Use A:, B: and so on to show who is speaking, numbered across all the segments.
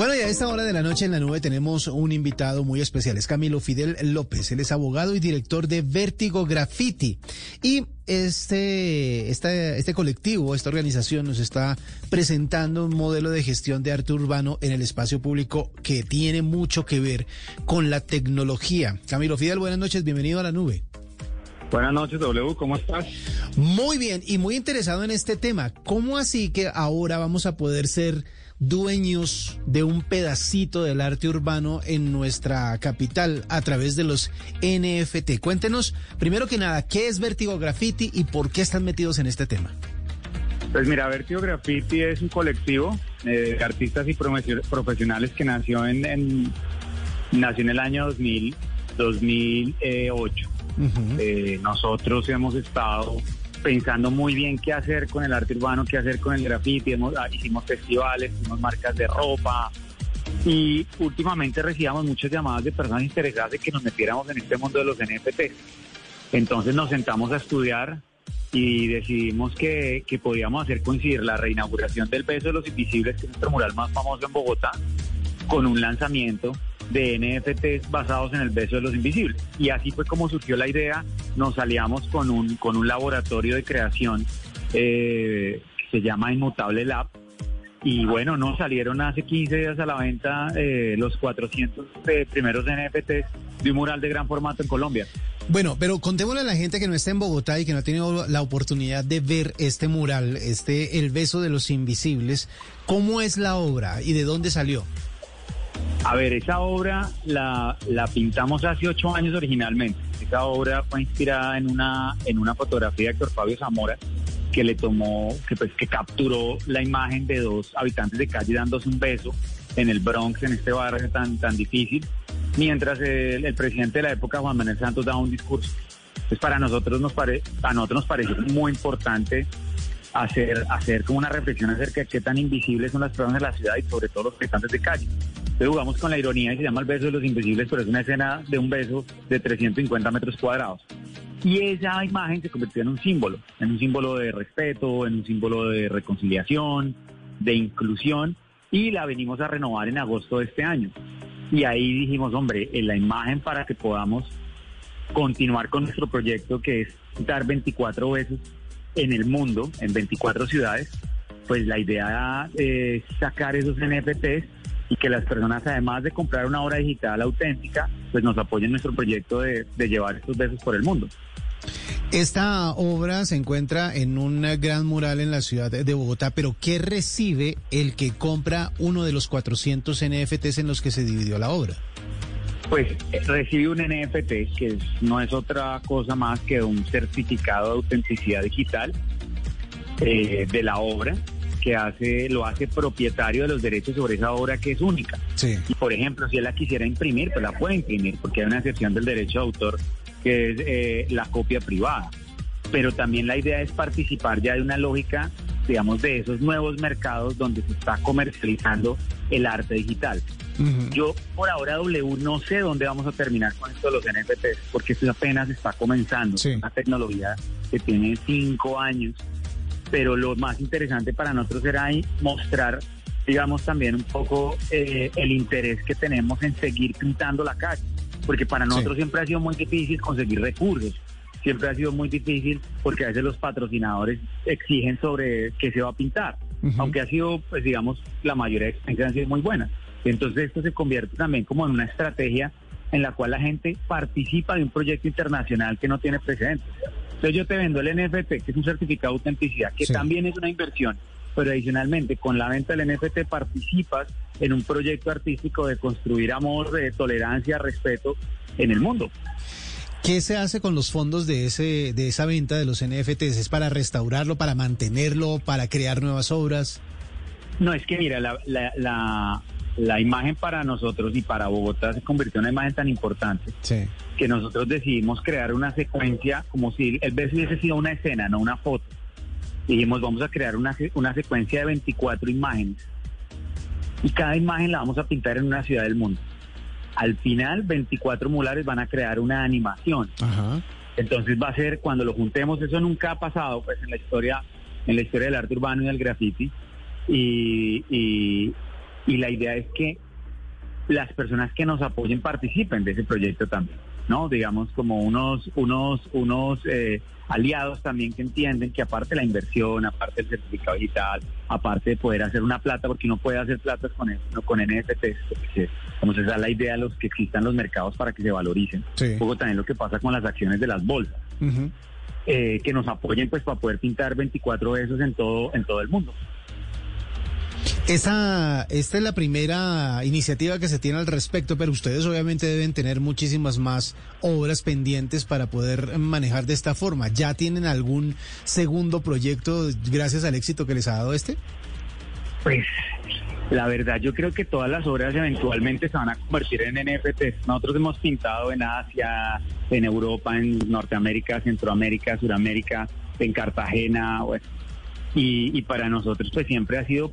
A: Bueno, y a esta hora de la noche en la nube tenemos un invitado muy especial. Es Camilo Fidel López. Él es abogado y director de Vértigo Graffiti. Y este, este, este colectivo, esta organización nos está presentando un modelo de gestión de arte urbano en el espacio público que tiene mucho que ver con la tecnología. Camilo Fidel, buenas noches. Bienvenido a la nube.
B: Buenas noches, W, ¿cómo estás?
A: Muy bien, y muy interesado en este tema. ¿Cómo así que ahora vamos a poder ser dueños de un pedacito del arte urbano en nuestra capital a través de los NFT? Cuéntenos, primero que nada, ¿qué es Vertigo Graffiti y por qué están metidos en este tema?
B: Pues mira, Vertigo Graffiti es un colectivo eh, de artistas y profesionales que nació en, en, nació en el año 2000, 2008. Eh, nosotros hemos estado pensando muy bien qué hacer con el arte urbano, qué hacer con el graffiti. Ah, hicimos festivales, hicimos marcas de ropa. Y últimamente recibíamos muchas llamadas de personas interesadas de que nos metiéramos en este mundo de los NFT. Entonces nos sentamos a estudiar y decidimos que, que podíamos hacer coincidir la reinauguración del Beso de los Invisibles, que es nuestro mural más famoso en Bogotá, con un lanzamiento de NFTs basados en el beso de los invisibles. Y así fue como surgió la idea. Nos aliamos con un, con un laboratorio de creación eh, que se llama Inmutable Lab. Y bueno, nos salieron hace 15 días a la venta eh, los 400 eh, primeros NFTs de un mural de gran formato en Colombia.
A: Bueno, pero contémosle a la gente que no está en Bogotá y que no ha tenido la oportunidad de ver este mural, este El beso de los invisibles, ¿cómo es la obra y de dónde salió?
B: A ver, esa obra la, la pintamos hace ocho años originalmente. Esa obra fue inspirada en una, en una fotografía de Héctor Fabio Zamora que le tomó, que pues que capturó la imagen de dos habitantes de calle dándose un beso en el Bronx, en este barrio tan, tan difícil, mientras el, presidente de la época, Juan Manuel Santos, daba un discurso. Entonces para nosotros nos pare, a nosotros nos pareció muy importante hacer, hacer como una reflexión acerca de qué tan invisibles son las personas de la ciudad y sobre todo los habitantes de calle. Entonces jugamos con la ironía y se llama el beso de los invisibles, pero es una escena de un beso de 350 metros cuadrados. Y esa imagen se convirtió en un símbolo, en un símbolo de respeto, en un símbolo de reconciliación, de inclusión, y la venimos a renovar en agosto de este año. Y ahí dijimos, hombre, en la imagen para que podamos continuar con nuestro proyecto que es dar 24 besos en el mundo, en 24 ciudades, pues la idea es sacar esos NFTs y que las personas, además de comprar una obra digital auténtica, pues nos apoyen en nuestro proyecto de, llevar estos besos por el mundo.
A: Esta obra se encuentra en un gran mural en la ciudad de Bogotá, pero ¿qué recibe el que compra uno de los 400 NFTs en los que se dividió la obra?
B: Pues eh, recibe un NFT que no es otra cosa más que un certificado de autenticidad digital eh, de la obra que hace, lo hace propietario de los derechos sobre esa obra que es única. Y por ejemplo, si él la quisiera imprimir, pues la puede imprimir, porque hay una excepción del derecho de autor que es eh, la copia privada. Pero también la idea es participar ya de una lógica, digamos, de esos nuevos mercados donde se está comercializando el arte digital. Yo por ahora W no sé dónde vamos a terminar con esto de los NFTs, porque esto apenas está comenzando. Es una tecnología que tiene cinco años pero lo más interesante para nosotros era mostrar, digamos, también un poco eh, el interés que tenemos en seguir pintando la calle, porque para nosotros siempre ha sido muy difícil conseguir recursos, siempre ha sido muy difícil porque a veces los patrocinadores exigen sobre qué se va a pintar, aunque ha sido, pues digamos, la mayoría de experiencias han sido muy buenas. Entonces esto se convierte también como en una estrategia en la cual la gente participa de un proyecto internacional que no tiene precedentes. Entonces yo te vendo el NFT, que es un certificado de autenticidad, que también es una inversión, pero adicionalmente con la venta del NFT participas en un proyecto artístico de construir amor, de tolerancia, respeto en el mundo.
A: ¿Qué se hace con los fondos de ese de esa venta de los NFTs? ¿Es para restaurarlo, para mantenerlo, para crear nuevas obras?
B: No, es que mira, la, la, la, la imagen para nosotros y para Bogotá se convirtió en una imagen tan importante
A: Sí.
B: que nosotros decidimos crear una secuencia como si el beso hubiese sido una escena, no una foto. Dijimos, vamos a crear una, una secuencia de 24 imágenes y cada imagen la vamos a pintar en una ciudad del mundo. Al final, 24 mulares van a crear una animación.
A: Ajá.
B: Entonces va a ser cuando lo juntemos, eso nunca ha pasado pues en la historia, en la historia del arte urbano y del graffiti. Y, y, y la idea es que las personas que nos apoyen participen de ese proyecto también, ¿no? Digamos como unos, unos, unos eh, aliados también que entienden que aparte de la inversión, aparte del certificado digital, aparte de poder hacer una plata, porque uno puede hacer platas con, no, con NFTs, como se da la idea de los que existan los mercados para que se valoricen.
A: Sí.
B: Un poco también lo que pasa con las acciones de las bolsas eh, que nos apoyen pues para poder pintar 24 besos en todo en todo el mundo.
A: Esa, esta es la primera iniciativa que se tiene al respecto, pero ustedes obviamente deben tener muchísimas más obras pendientes para poder manejar de esta forma. ¿Ya tienen algún segundo proyecto gracias al éxito que les ha dado este?
B: Pues la verdad yo creo que todas las obras eventualmente se van a convertir en NFTs. Nosotros hemos pintado en Asia, en Europa, en Norteamérica, Centroamérica, Suramérica, en Cartagena, y, y para nosotros pues siempre ha sido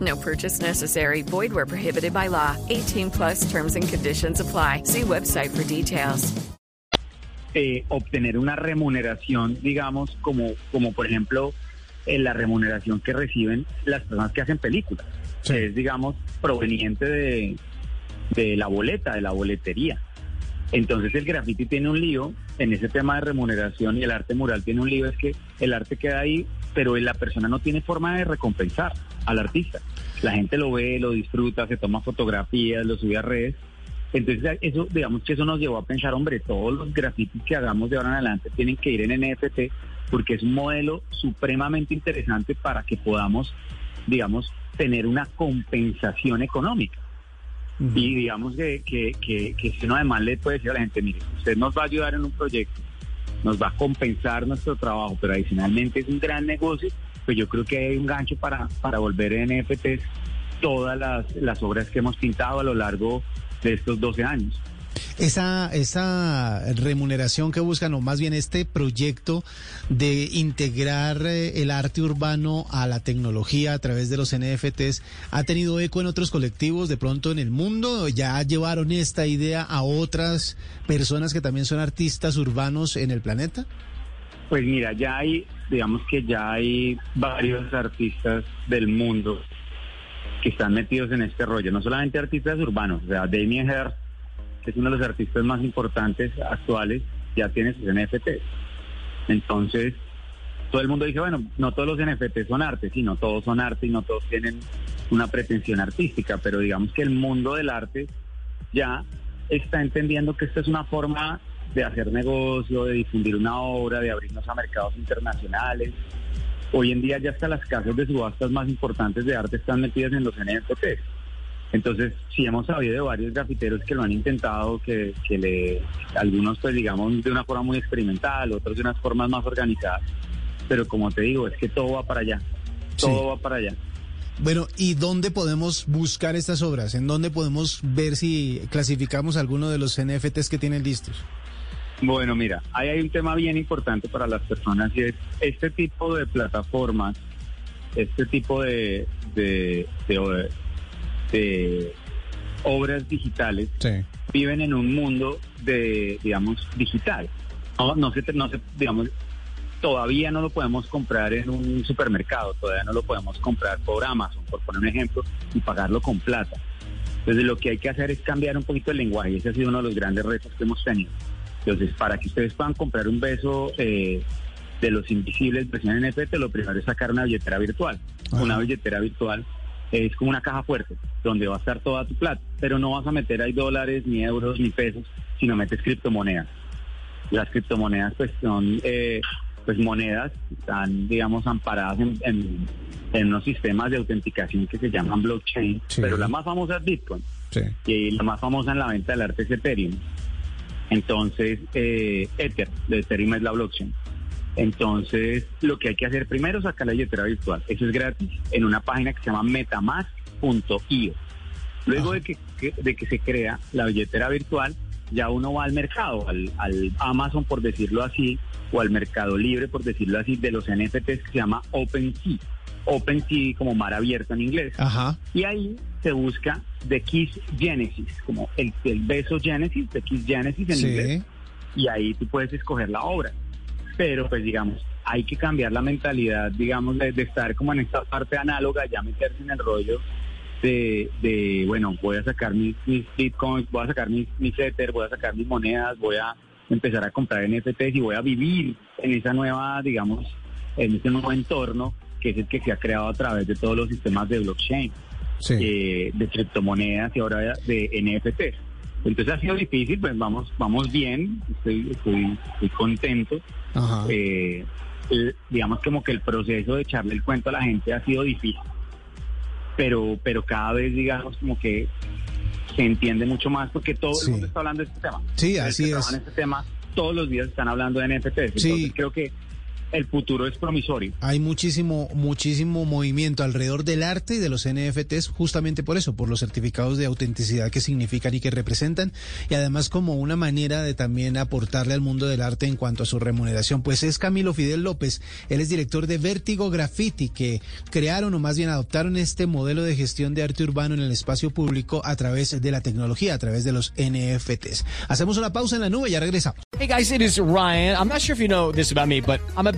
C: No purchase necessary. Void where prohibited by law. 18 plus terms and conditions apply. See website for details.
B: eh, obtener una remuneración, digamos, como, como por ejemplo eh, la remuneración que reciben las personas que hacen películas,
A: Sí.
B: que es, digamos, proveniente de, de la boleta, de la boletería. Entonces el graffiti tiene un lío en ese tema de remuneración y el arte mural tiene un lío, es que el arte queda ahí, pero la persona no tiene forma de recompensar al artista. La gente lo ve, lo disfruta, se toma fotografías, lo sube a redes. Entonces eso, digamos que eso nos llevó a pensar, hombre, todos los grafitis que hagamos de ahora en adelante tienen que ir en NFT porque es un modelo supremamente interesante para que podamos, digamos, tener una compensación económica. Y digamos que, que, que, que si uno además le puede decir a la gente, mire, usted nos va a ayudar en un proyecto, nos va a compensar nuestro trabajo, pero adicionalmente es un gran negocio, pues yo creo que hay un gancho para, para volver en NFTs todas las, las obras que hemos pintado a lo largo de estos 12 años.
A: Esa, esa remuneración que buscan, o más bien este proyecto de integrar eh, el arte urbano a la tecnología a través de los NFTs, ¿ha tenido eco en otros colectivos de pronto en el mundo? ¿Ya llevaron esta idea a otras personas que también son artistas urbanos en el planeta?
B: Pues mira, ya hay, digamos que ya hay varios artistas del mundo que están metidos en este rollo, no solamente artistas urbanos, o sea, Damien Hirst, que es uno de los artistas más importantes actuales, ya tiene sus NFTs. Entonces, todo el mundo dice, bueno, no todos los NFTs son arte, sí, no todos son arte y no todos tienen una pretensión artística, pero digamos que el mundo del arte ya está entendiendo que esta es una forma de hacer negocio, de difundir una obra, de abrirnos a mercados internacionales. Hoy en día ya hasta las casas de subastas más importantes de arte están metidas en los NFTs. Entonces, sí hemos sabido de varios grafiteros que lo han intentado, que, que le, algunos pues digamos de una forma muy experimental, otros de unas formas más organizadas. Pero como te digo, es que todo va para allá. Todo
A: Sí.
B: va para allá.
A: Bueno, ¿y dónde podemos buscar estas obras? ¿En dónde podemos ver si clasificamos alguno de los NFTs que tienen listos?
B: Bueno, mira, ahí hay un tema bien importante para las personas y es este tipo de plataformas, este tipo de, de, de, de obras digitales
A: Sí.
B: viven en un mundo de, digamos, digital. No, no se, no se, digamos, todavía no lo podemos comprar en un supermercado, todavía no lo podemos comprar por Amazon, por poner un ejemplo, y pagarlo con plata. Entonces lo que hay que hacer es cambiar un poquito el lenguaje y ese ha sido uno de los grandes retos que hemos tenido. Entonces, para que ustedes puedan comprar un beso eh, de los invisibles versión NFT, lo primero es sacar una billetera virtual.
A: Ajá.
B: Una billetera virtual es como una caja fuerte donde va a estar toda tu plata, pero no vas a meter ahí dólares, ni euros, ni pesos, sino metes criptomonedas. Las criptomonedas pues son eh, pues monedas, están digamos amparadas en, en, en unos sistemas de autenticación que se llaman blockchain,
A: Sí.
B: pero la más famosa es Bitcoin
A: Sí.
B: y la más famosa en la venta del arte es Ethereum. Entonces, eh, Ether, de Ethereum es la blockchain. Entonces, lo que hay que hacer primero es sacar la billetera virtual. Eso es gratis en una página que se llama metamask.io. Luego de que, de que se crea la billetera virtual, ya uno va al mercado, al, al Amazon, por decirlo así, o al Mercado Libre, por decirlo así, de los NFTs que se llama OpenSea. OpenSea como mar abierto en inglés.
A: Ajá.
B: Y ahí se busca The Kiss Genesis, como el, el beso Genesis, The Kiss Genesis en inglés.
A: Sí.
B: Y ahí tú puedes escoger la obra. Pero pues digamos, hay que cambiar la mentalidad, digamos, de, de estar como en esta parte análoga, ya meterse en el rollo de, de bueno, voy a sacar mis, mis bitcoins, voy a sacar mis, mis Ether, voy a sacar mis monedas, voy a empezar a comprar NFTs y voy a vivir en esa nueva, digamos, en ese nuevo entorno que es el que se ha creado a través de todos los sistemas de blockchain
A: Sí.
B: eh, de criptomonedas y ahora de NFT. Entonces ha sido difícil, pues vamos, vamos bien, estoy, estoy, estoy contento.
A: Ajá.
B: Eh, digamos como que el proceso de echarle el cuento a la gente ha sido difícil, pero, pero cada vez digamos como que se entiende mucho más porque todo
A: Sí.
B: el mundo está hablando de este tema.
A: Sí, así es.
B: en este tema todos los días están hablando de NFTs. Entonces
A: Sí.
B: creo que el futuro es promisorio.
A: Hay muchísimo, muchísimo movimiento alrededor del arte y de los NFTs justamente por eso, por los certificados de autenticidad que significan y que representan, y además como una manera de también aportarle al mundo del arte en cuanto a su remuneración. Pues es Camilo Fidel López, él es director de Vértigo Graffiti, que crearon o más bien adoptaron este modelo de gestión de arte urbano en el espacio público a través de la tecnología, a través de los NFTs. Hacemos una pausa en la nube y ya regresamos.
D: Hey guys, it is Ryan. I'm not sure if you know this about me, but I'm a